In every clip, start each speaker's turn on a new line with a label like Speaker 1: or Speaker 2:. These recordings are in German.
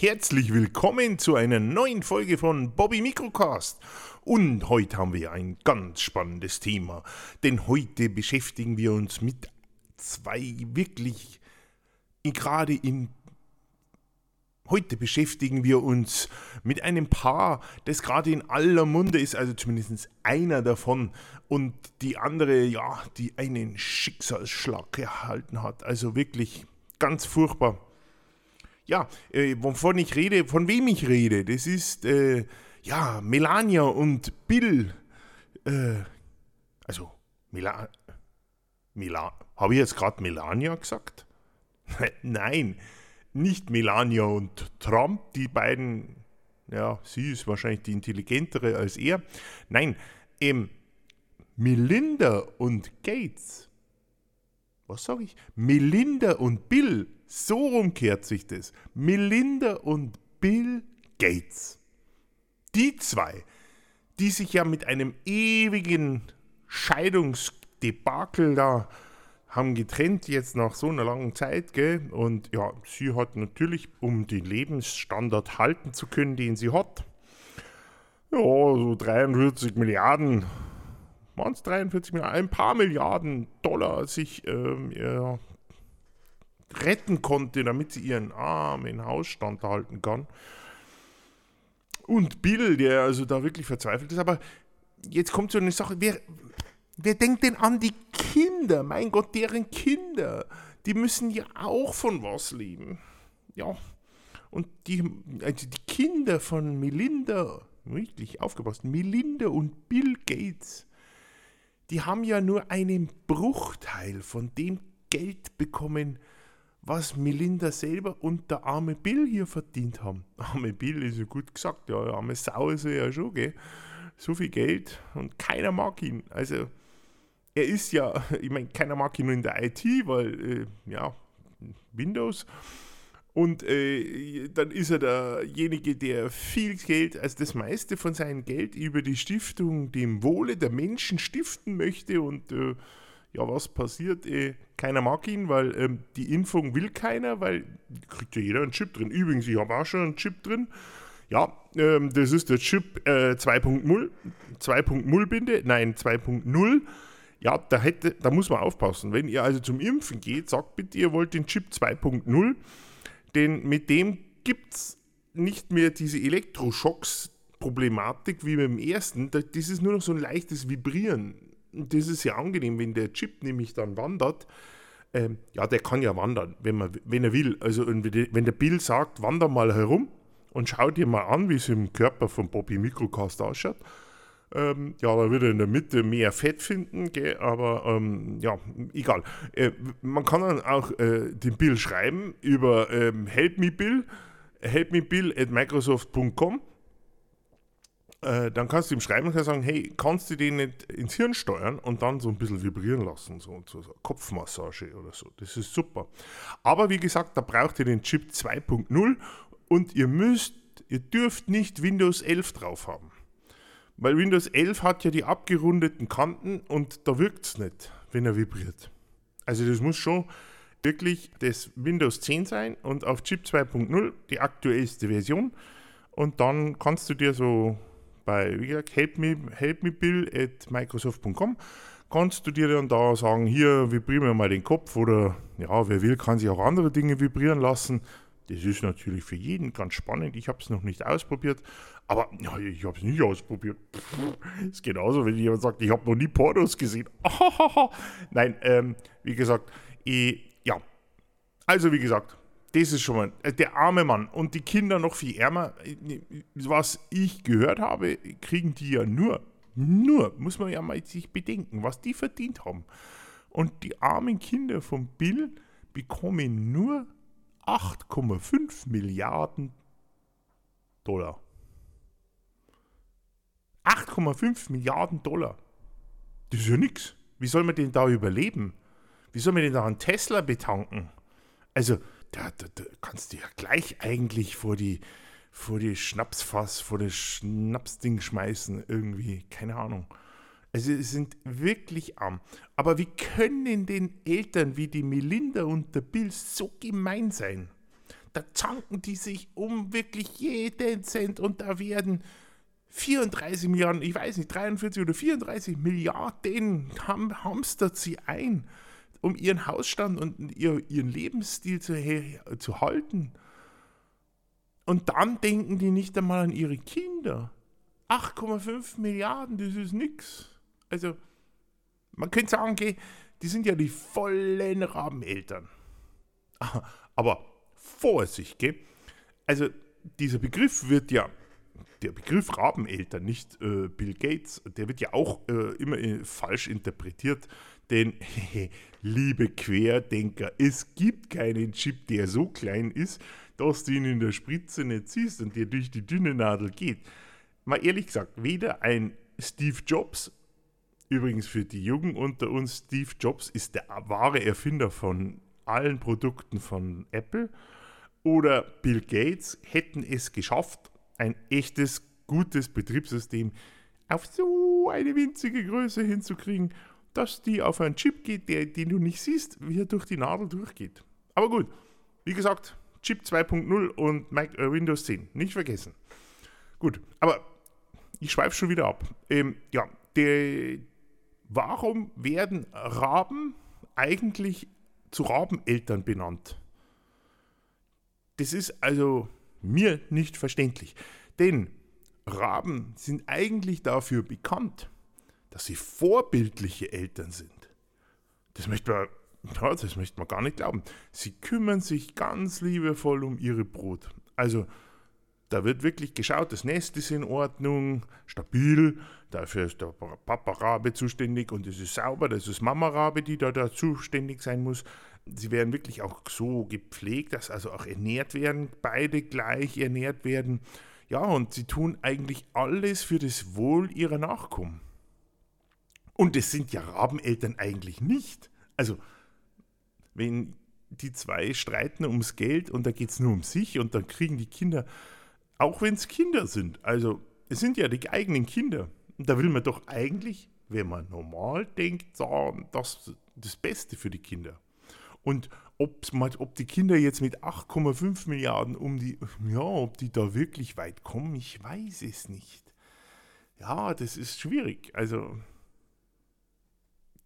Speaker 1: Herzlich willkommen zu einer neuen Folge von Bobby Microcast. Und heute haben wir ein ganz spannendes Thema, denn heute beschäftigen wir uns mit zwei wirklich gerade in Heute beschäftigen wir uns mit einem Paar, das gerade in aller Munde ist, also zumindest einer davon, und die andere, ja, die einen Schicksalsschlag erhalten hat. Also wirklich ganz furchtbar. Ja, äh, wovon ich rede, von wem ich rede, das ist, äh, ja, Melania und Bill. Äh, also, Mela, Mela, habe ich jetzt gerade Melania gesagt? Nein nicht Melania und Trump, die beiden, ja, sie ist wahrscheinlich die intelligentere als er. Nein, ähm, Melinda und Gates. Was sage ich? Melinda und Bill. So rumkehrt sich das. Melinda und Bill Gates. Die zwei, die sich ja mit einem ewigen Scheidungsdebakel da haben getrennt jetzt nach so einer langen Zeit, gell? Und ja, sie hat natürlich, um den Lebensstandard halten zu können, den sie hat, ja, so 43 Milliarden, waren es 43 Milliarden, ein paar Milliarden Dollar sich ähm, ja, retten konnte, damit sie ihren armen Hausstand halten kann. Und Bill, der also da wirklich verzweifelt ist, aber jetzt kommt so eine Sache, wer, Wer denkt denn an die Kinder? Mein Gott, deren Kinder. Die müssen ja auch von was leben. Ja. Und die, also die Kinder von Melinda, wirklich aufgepasst, Melinda und Bill Gates, die haben ja nur einen Bruchteil von dem Geld bekommen, was Melinda selber und der arme Bill hier verdient haben. Arme Bill ist ja gut gesagt, ja, arme Sau ist er ja schon, gell? So viel Geld und keiner mag ihn. Also, er ist ja, ich meine, keiner mag ihn nur in der IT, weil, äh, ja, Windows. Und äh, dann ist er derjenige, der viel Geld, also das meiste von seinem Geld über die Stiftung dem Wohle der Menschen stiften möchte. Und äh, ja, was passiert? Äh, keiner mag ihn, weil ähm, die Impfung will keiner, weil kriegt ja jeder einen Chip drin. Übrigens, ich habe auch schon einen Chip drin. Ja, ähm, das ist der Chip 2.0, äh, 2.0 Binde, nein, 2.0 ja, da, hätte, da muss man aufpassen. Wenn ihr also zum Impfen geht, sagt bitte, ihr wollt den Chip 2.0, denn mit dem gibt es nicht mehr diese Elektroschocks-Problematik wie beim ersten. Das ist nur noch so ein leichtes Vibrieren. Das ist ja angenehm, wenn der Chip nämlich dann wandert. Ähm, ja, der kann ja wandern, wenn, man, wenn er will. Also wenn der Bill sagt, wander mal herum und schau dir mal an, wie es im Körper von Bobby Microcast ausschaut ähm, ja, da wird er in der Mitte mehr Fett finden, gell? aber ähm, ja, egal. Äh, man kann dann auch äh, den Bill schreiben über ähm, Help me Bill, helpmebill at microsoft.com. Äh, dann kannst du ihm schreiben und sagen, hey, kannst du den nicht ins Hirn steuern und dann so ein bisschen vibrieren lassen, so, so, so Kopfmassage oder so. Das ist super. Aber wie gesagt, da braucht ihr den Chip 2.0 und ihr müsst, ihr dürft nicht Windows 11 drauf haben. Weil Windows 11 hat ja die abgerundeten Kanten und da wirkt es nicht, wenn er vibriert. Also das muss schon wirklich das Windows 10 sein und auf Chip 2.0 die aktuellste Version. Und dann kannst du dir so bei, wie gesagt, help me, help me bill at microsoft.com kannst du dir dann da sagen, hier vibrieren wir mal den Kopf oder ja, wer will, kann sich auch andere Dinge vibrieren lassen. Das ist natürlich für jeden ganz spannend. Ich habe es noch nicht ausprobiert, aber ja, ich habe es nicht ausprobiert. Pff, ist genauso, wenn jemand sagt, ich habe noch nie Pornos gesehen. Nein, ähm, wie gesagt, ich, ja. Also wie gesagt, das ist schon mal äh, der arme Mann und die Kinder noch viel ärmer. Was ich gehört habe, kriegen die ja nur, nur, muss man ja mal sich bedenken, was die verdient haben. Und die armen Kinder von Bill bekommen nur 8,5 Milliarden Dollar. 8,5 Milliarden Dollar. Das ist ja nichts. Wie soll man denn da überleben? Wie soll man denn da einen Tesla betanken? Also, da, da, da kannst du ja gleich eigentlich vor die, vor die Schnapsfass, vor das Schnapsding schmeißen, irgendwie. Keine Ahnung. Also, sie sind wirklich arm. Aber wie können den Eltern wie die Melinda und der Bill so gemein sein? Da zanken die sich um wirklich jeden Cent und da werden 34 Milliarden, ich weiß nicht, 43 oder 34 Milliarden ham hamstert sie ein, um ihren Hausstand und ihr, ihren Lebensstil zu, zu halten. Und dann denken die nicht einmal an ihre Kinder. 8,5 Milliarden, das ist nix. Also, man könnte sagen, okay, die sind ja die vollen Rabeneltern. Aber Vorsicht, gell? Also, dieser Begriff wird ja, der Begriff Rabeneltern, nicht äh, Bill Gates, der wird ja auch äh, immer äh, falsch interpretiert. Denn, liebe Querdenker, es gibt keinen Chip, der so klein ist, dass du ihn in der Spritze nicht siehst und der durch die dünne Nadel geht. Mal ehrlich gesagt, weder ein Steve Jobs Übrigens für die Jungen unter uns, Steve Jobs ist der wahre Erfinder von allen Produkten von Apple. Oder Bill Gates hätten es geschafft, ein echtes, gutes Betriebssystem auf so eine winzige Größe hinzukriegen, dass die auf einen Chip geht, der, den du nicht siehst, wie er durch die Nadel durchgeht. Aber gut, wie gesagt, Chip 2.0 und Mac, äh, Windows 10, nicht vergessen. Gut, aber ich schweife schon wieder ab. Ähm, ja, der, Warum werden Raben eigentlich zu Rabeneltern benannt? Das ist also mir nicht verständlich. Denn Raben sind eigentlich dafür bekannt, dass sie vorbildliche Eltern sind. Das möchte man, ja, das möchte man gar nicht glauben. Sie kümmern sich ganz liebevoll um ihre Brut. Also da wird wirklich geschaut, das Nest ist in Ordnung, stabil, dafür ist der Papa Rabe zuständig und es ist sauber, das ist Mama Rabe, die da, da zuständig sein muss. Sie werden wirklich auch so gepflegt, dass also auch ernährt werden, beide gleich ernährt werden. Ja, und sie tun eigentlich alles für das Wohl ihrer Nachkommen. Und das sind ja Rabeneltern eigentlich nicht. Also, wenn die zwei streiten ums Geld und da geht es nur um sich und dann kriegen die Kinder auch wenn es Kinder sind. Also, es sind ja die eigenen Kinder. Und da will man doch eigentlich, wenn man normal denkt, sagen, das das Beste für die Kinder. Und ob die Kinder jetzt mit 8,5 Milliarden um die, ja, ob die da wirklich weit kommen, ich weiß es nicht. Ja, das ist schwierig. Also,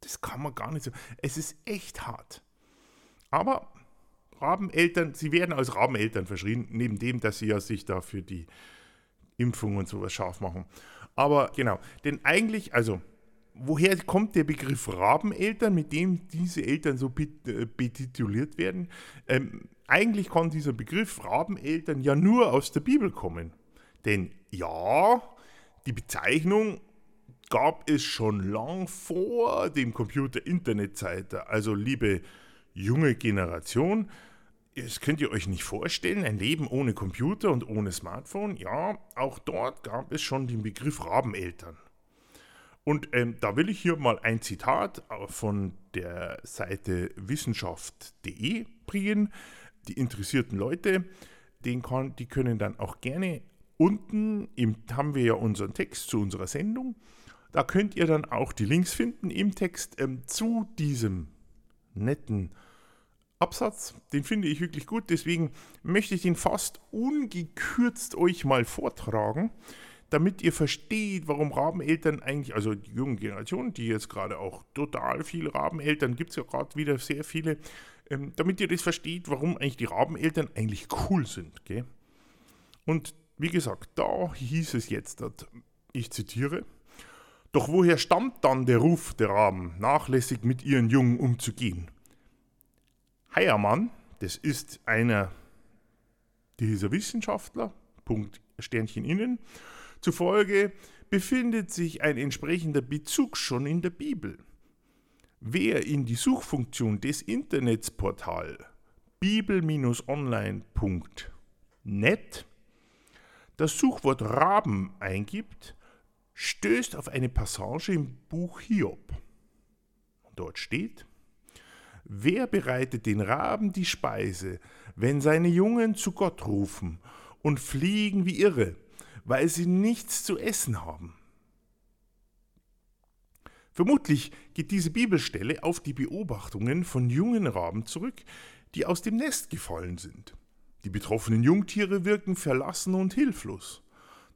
Speaker 1: das kann man gar nicht so. Es ist echt hart. Aber Rabeneltern, sie werden als Rabeneltern verschrien, neben dem, dass sie ja sich da für die Impfung und sowas scharf machen. Aber genau, denn eigentlich, also, woher kommt der Begriff Rabeneltern, mit dem diese Eltern so äh, betituliert werden? Ähm, eigentlich kann dieser Begriff Rabeneltern ja nur aus der Bibel kommen. Denn ja, die Bezeichnung gab es schon lang vor dem Computer-Internet-Zeitalter. Also liebe junge Generation. Das könnt ihr euch nicht vorstellen, ein Leben ohne Computer und ohne Smartphone. Ja, auch dort gab es schon den Begriff Rabeneltern. Und ähm, da will ich hier mal ein Zitat von der Seite wissenschaft.de bringen. Die interessierten Leute, kann, die können dann auch gerne unten, im, haben wir ja unseren Text zu unserer Sendung, da könnt ihr dann auch die Links finden im Text ähm, zu diesem netten Absatz. Den finde ich wirklich gut, deswegen möchte ich den fast ungekürzt euch mal vortragen, damit ihr versteht, warum Rabeneltern eigentlich, also die junge Generation, die jetzt gerade auch total viele Rabeneltern, gibt es ja gerade wieder sehr viele, ähm, damit ihr das versteht, warum eigentlich die Rabeneltern eigentlich cool sind. Gell? Und wie gesagt, da hieß es jetzt, ich zitiere, doch woher stammt dann der Ruf der Raben, nachlässig mit ihren Jungen umzugehen? Heiermann, das ist einer dieser Wissenschaftler, Punkt Sternchen innen, zufolge befindet sich ein entsprechender Bezug schon in der Bibel. Wer in die Suchfunktion des Internetsportal bibel-online.net das Suchwort Raben eingibt, stößt auf eine Passage im Buch Hiob. Dort steht, Wer bereitet den Raben die Speise, wenn seine Jungen zu Gott rufen und fliegen wie irre, weil sie nichts zu essen haben? Vermutlich geht diese Bibelstelle auf die Beobachtungen von jungen Raben zurück, die aus dem Nest gefallen sind. Die betroffenen Jungtiere wirken verlassen und hilflos.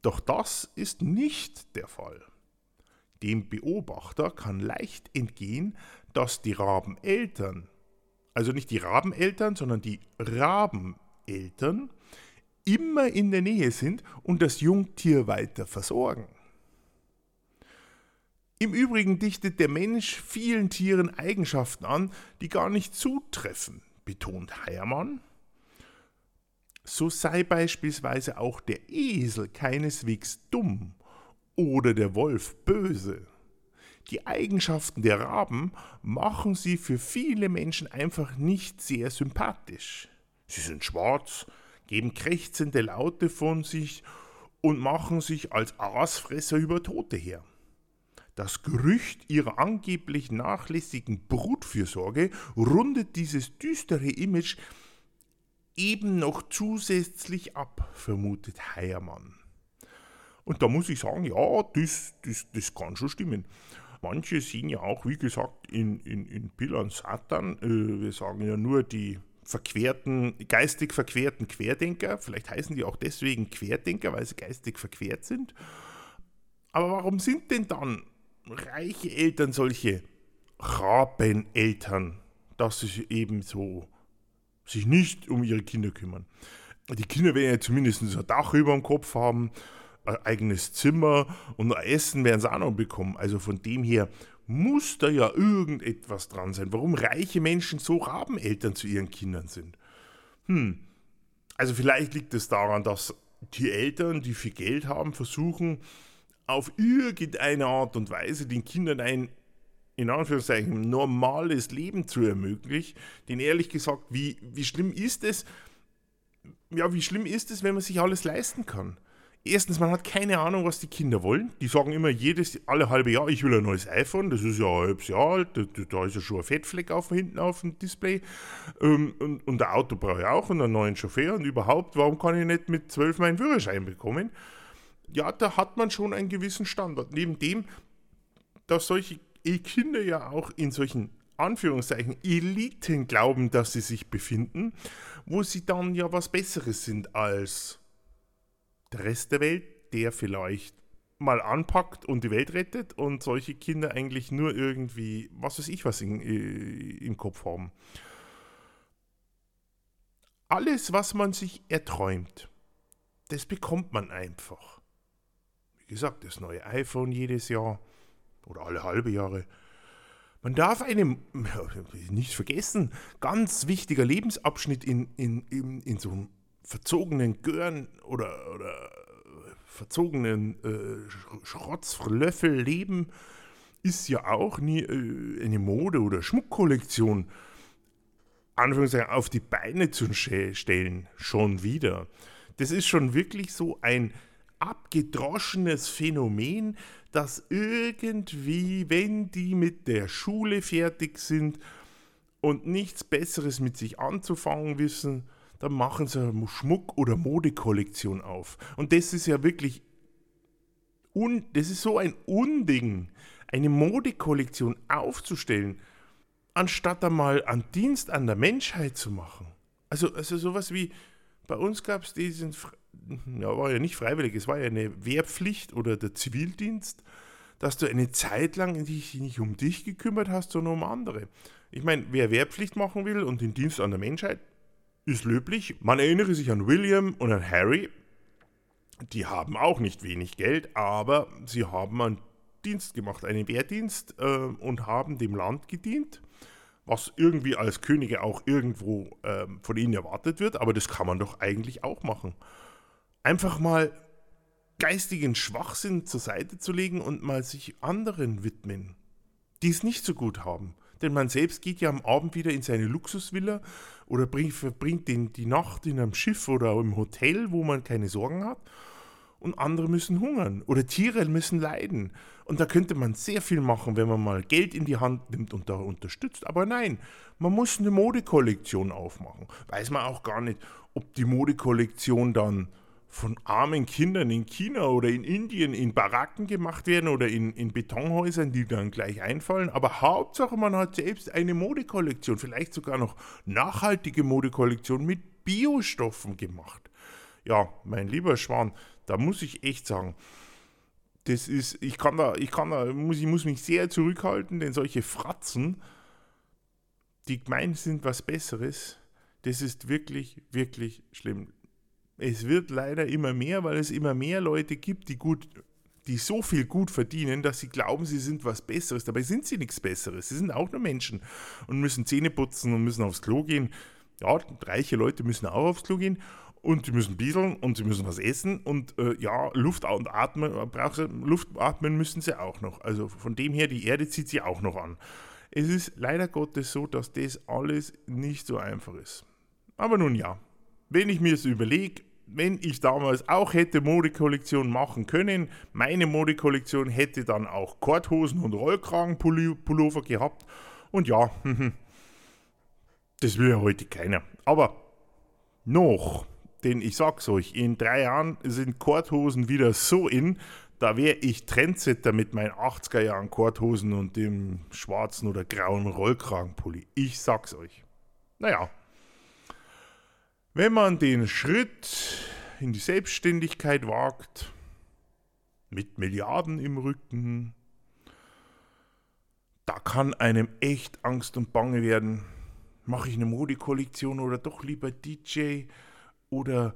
Speaker 1: Doch das ist nicht der Fall. Dem Beobachter kann leicht entgehen, dass die Rabeneltern, also nicht die Rabeneltern, sondern die Rabeneltern, immer in der Nähe sind und das Jungtier weiter versorgen. Im Übrigen dichtet der Mensch vielen Tieren Eigenschaften an, die gar nicht zutreffen, betont Heiermann. So sei beispielsweise auch der Esel keineswegs dumm oder der Wolf böse. Die Eigenschaften der Raben machen sie für viele Menschen einfach nicht sehr sympathisch. Sie sind schwarz, geben krächzende Laute von sich und machen sich als Aasfresser über Tote her. Das Gerücht ihrer angeblich nachlässigen Brutfürsorge rundet dieses düstere Image eben noch zusätzlich ab, vermutet Heiermann. Und da muss ich sagen, ja, das, das, das kann schon stimmen. Manche sehen ja auch, wie gesagt, in, in, in Bill Satan, äh, wir sagen ja nur die verquerten, geistig verquerten Querdenker, vielleicht heißen die auch deswegen Querdenker, weil sie geistig verquert sind. Aber warum sind denn dann reiche Eltern solche Rabeneltern, dass sie eben so sich nicht um ihre Kinder kümmern. Die Kinder werden ja zumindest ein Dach über dem Kopf haben, ein eigenes Zimmer und ein Essen werden sie auch noch bekommen. Also von dem her muss da ja irgendetwas dran sein, warum reiche Menschen so Rabeneltern zu ihren Kindern sind. Hm, also vielleicht liegt es daran, dass die Eltern, die viel Geld haben, versuchen, auf irgendeine Art und Weise den Kindern ein, in Anführungszeichen, normales Leben zu ermöglichen. Denn ehrlich gesagt, wie, wie schlimm ist es, ja, wie schlimm ist es, wenn man sich alles leisten kann? Erstens, man hat keine Ahnung, was die Kinder wollen. Die sagen immer jedes, alle halbe Jahr, ich will ein neues iPhone. Das ist ja ein halbes Jahr alt. Da, ist ja schon ein Fettfleck auf, hinten auf dem Display. Ähm, und, und ein Auto brauche ich auch und einen neuen Chauffeur. Und überhaupt, warum kann ich nicht mit zwölf meinen Führerschein bekommen? ja, da hat man schon einen gewissen Standard. Neben dem, dass solche Kinder ja auch in solchen Anführungszeichen Eliten glauben, dass sie sich befinden, wo sie dann ja was Besseres sind als Rest der Welt, der vielleicht mal anpackt und die Welt rettet und solche Kinder eigentlich nur irgendwie, was weiß ich, was in, äh, im Kopf haben. Alles, was man sich erträumt, das bekommt man einfach. Wie gesagt, das neue iPhone jedes Jahr oder alle halbe Jahre. Man darf einem, nicht vergessen, ganz wichtiger Lebensabschnitt in, in, in, in so einem verzogenen Gören oder, oder verzogenen äh, Schrotzlöffel leben, ist ja auch nie äh, eine Mode- oder Schmuckkollektion Anführungszeichen auf die Beine zu stellen, schon wieder. Das ist schon wirklich so ein abgedroschenes Phänomen, dass irgendwie, wenn die mit der Schule fertig sind und nichts Besseres mit sich anzufangen wissen, dann machen sie eine Schmuck- oder Modekollektion auf. Und das ist ja wirklich, un, das ist so ein Unding, eine Modekollektion aufzustellen, anstatt einmal einen Dienst an der Menschheit zu machen. Also, also sowas wie, bei uns gab es diesen ja, war ja nicht freiwillig, es war ja eine Wehrpflicht oder der Zivildienst, dass du eine Zeit lang dich nicht um dich gekümmert hast, sondern um andere. Ich meine, wer Wehrpflicht machen will und den Dienst an der Menschheit, ist löblich. Man erinnere sich an William und an Harry. Die haben auch nicht wenig Geld, aber sie haben einen Dienst gemacht, einen Wehrdienst äh, und haben dem Land gedient was irgendwie als Könige auch irgendwo äh, von ihnen erwartet wird, aber das kann man doch eigentlich auch machen einfach mal geistigen Schwachsinn zur Seite zu legen und mal sich anderen widmen, die es nicht so gut haben. Denn man selbst geht ja am Abend wieder in seine Luxusvilla oder bringt, verbringt den, die Nacht in einem Schiff oder im Hotel, wo man keine Sorgen hat. Und andere müssen hungern oder Tiere müssen leiden. Und da könnte man sehr viel machen, wenn man mal Geld in die Hand nimmt und da unterstützt. Aber nein, man muss eine Modekollektion aufmachen. Weiß man auch gar nicht, ob die Modekollektion dann von armen Kindern in China oder in Indien in Baracken gemacht werden oder in, in Betonhäusern, die dann gleich einfallen. Aber Hauptsache, man hat selbst eine Modekollektion, vielleicht sogar noch nachhaltige Modekollektion mit Biostoffen gemacht. Ja, mein lieber Schwan, da muss ich echt sagen, das ist, ich kann da, ich kann da, muss, ich muss mich sehr zurückhalten, denn solche Fratzen, die gemeint sind was Besseres, das ist wirklich, wirklich schlimm. Es wird leider immer mehr, weil es immer mehr Leute gibt, die gut, die so viel gut verdienen, dass sie glauben, sie sind was Besseres. Dabei sind sie nichts Besseres. Sie sind auch nur Menschen und müssen Zähne putzen und müssen aufs Klo gehen. Ja, reiche Leute müssen auch aufs Klo gehen und sie müssen bieseln und sie müssen was essen und äh, ja, Luft und atmen, Luft atmen müssen sie auch noch. Also von dem her, die Erde zieht sie auch noch an. Es ist leider Gottes so, dass das alles nicht so einfach ist. Aber nun ja, wenn ich mir es überlege, wenn ich damals auch hätte Modekollektion machen können, meine Modekollektion hätte dann auch Korthosen und Rollkragenpullover gehabt. Und ja, das will ja heute keiner. Aber noch, denn ich sag's euch, in drei Jahren sind Korthosen wieder so in, da wäre ich Trendsetter mit meinen 80er Jahren Korthosen und dem schwarzen oder grauen Rollkragenpulli. Ich sag's euch. Naja, wenn man den Schritt in die Selbstständigkeit wagt, mit Milliarden im Rücken, da kann einem echt Angst und Bange werden. Mache ich eine Modekollektion oder doch lieber DJ? Oder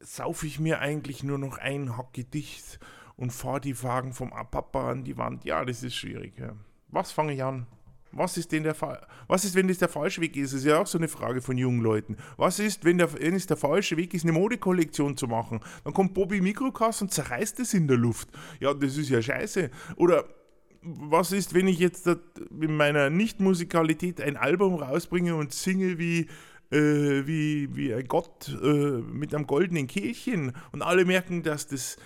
Speaker 1: saufe ich mir eigentlich nur noch ein Hacke dicht und fahre die Wagen vom Papa an die Wand? Ja, das ist schwierig. Ja. Was fange ich an? Was ist denn der Fall? Was ist, wenn das der falsche Weg ist? Das ist ja auch so eine Frage von jungen Leuten. Was ist, wenn, der, wenn es der falsche Weg ist, eine Modekollektion zu machen? Dann kommt Bobby Mikrokass und zerreißt es in der Luft. Ja, das ist ja scheiße. Oder was ist, wenn ich jetzt in meiner Nicht-Musikalität ein Album rausbringe und singe wie, äh, wie, wie ein Gott äh, mit einem goldenen Kehlchen und alle merken, dass das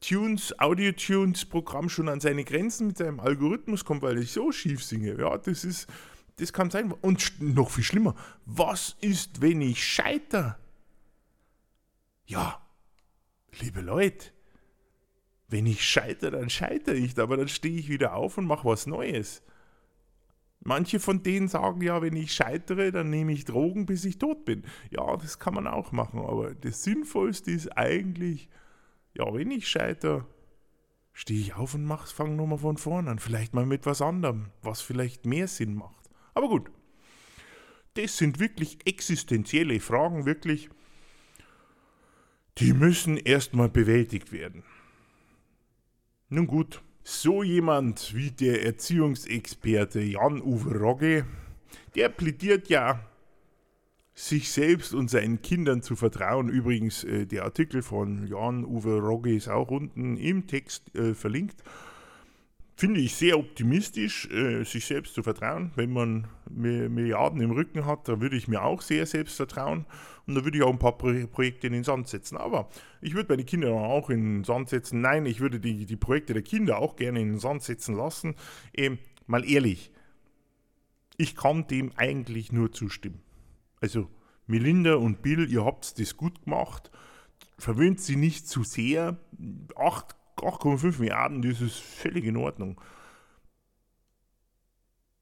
Speaker 1: Tunes, Audio-Tunes-Programm schon an seine Grenzen mit seinem Algorithmus kommt, weil ich so schief singe. Ja, das ist, das kann sein. Und noch viel schlimmer, was ist, wenn ich scheiter? Ja, liebe Leute, wenn ich scheitere, dann scheitere ich, aber dann stehe ich wieder auf und mache was Neues. Manche von denen sagen ja, wenn ich scheitere, dann nehme ich Drogen, bis ich tot bin. Ja, das kann man auch machen, aber das Sinnvollste ist eigentlich, ja, wenn ich scheitere, stehe ich auf und mach's, fange nochmal von vorne an. Vielleicht mal mit was anderem, was vielleicht mehr Sinn macht. Aber gut, das sind wirklich existenzielle Fragen, wirklich, die müssen erstmal bewältigt werden. Nun gut, so jemand wie der Erziehungsexperte Jan-Uwe Rogge, der plädiert ja sich selbst und seinen Kindern zu vertrauen. Übrigens, äh, der Artikel von Jan-Uwe Rogge ist auch unten im Text äh, verlinkt. Finde ich sehr optimistisch, äh, sich selbst zu vertrauen. Wenn man Milliarden im Rücken hat, da würde ich mir auch sehr selbst vertrauen und da würde ich auch ein paar Pro Projekte in den Sand setzen. Aber ich würde meine Kinder auch in den Sand setzen. Nein, ich würde die, die Projekte der Kinder auch gerne in den Sand setzen lassen. Ähm, mal ehrlich, ich kann dem eigentlich nur zustimmen. Also Melinda und Bill, ihr habt das gut gemacht. Verwöhnt sie nicht zu sehr. 8,5 Milliarden, das ist völlig in Ordnung.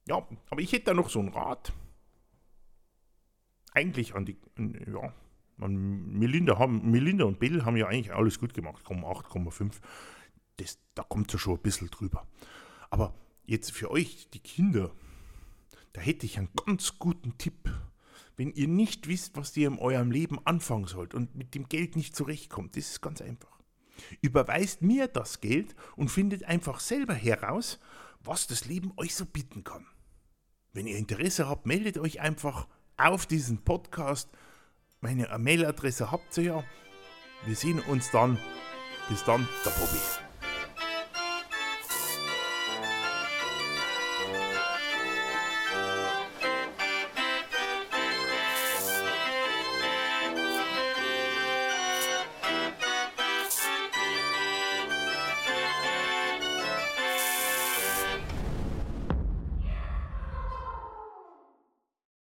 Speaker 1: Ja, aber ich hätte da noch so einen Rat. Eigentlich an die, ja, an Melinda, haben, Melinda und Bill haben ja eigentlich alles gut gemacht. 8,5. da kommt ja schon ein bisschen drüber. Aber jetzt für euch, die Kinder, da hätte ich einen ganz guten Tipp wenn ihr nicht wisst, was ihr in eurem Leben anfangen sollt und mit dem Geld nicht zurechtkommt, das ist ganz einfach. Überweist mir das Geld und findet einfach selber heraus, was das Leben euch so bieten kann. Wenn ihr Interesse habt, meldet euch einfach auf diesen Podcast. Meine Mailadresse habt ihr ja. Wir sehen uns dann. Bis dann, der Bobby.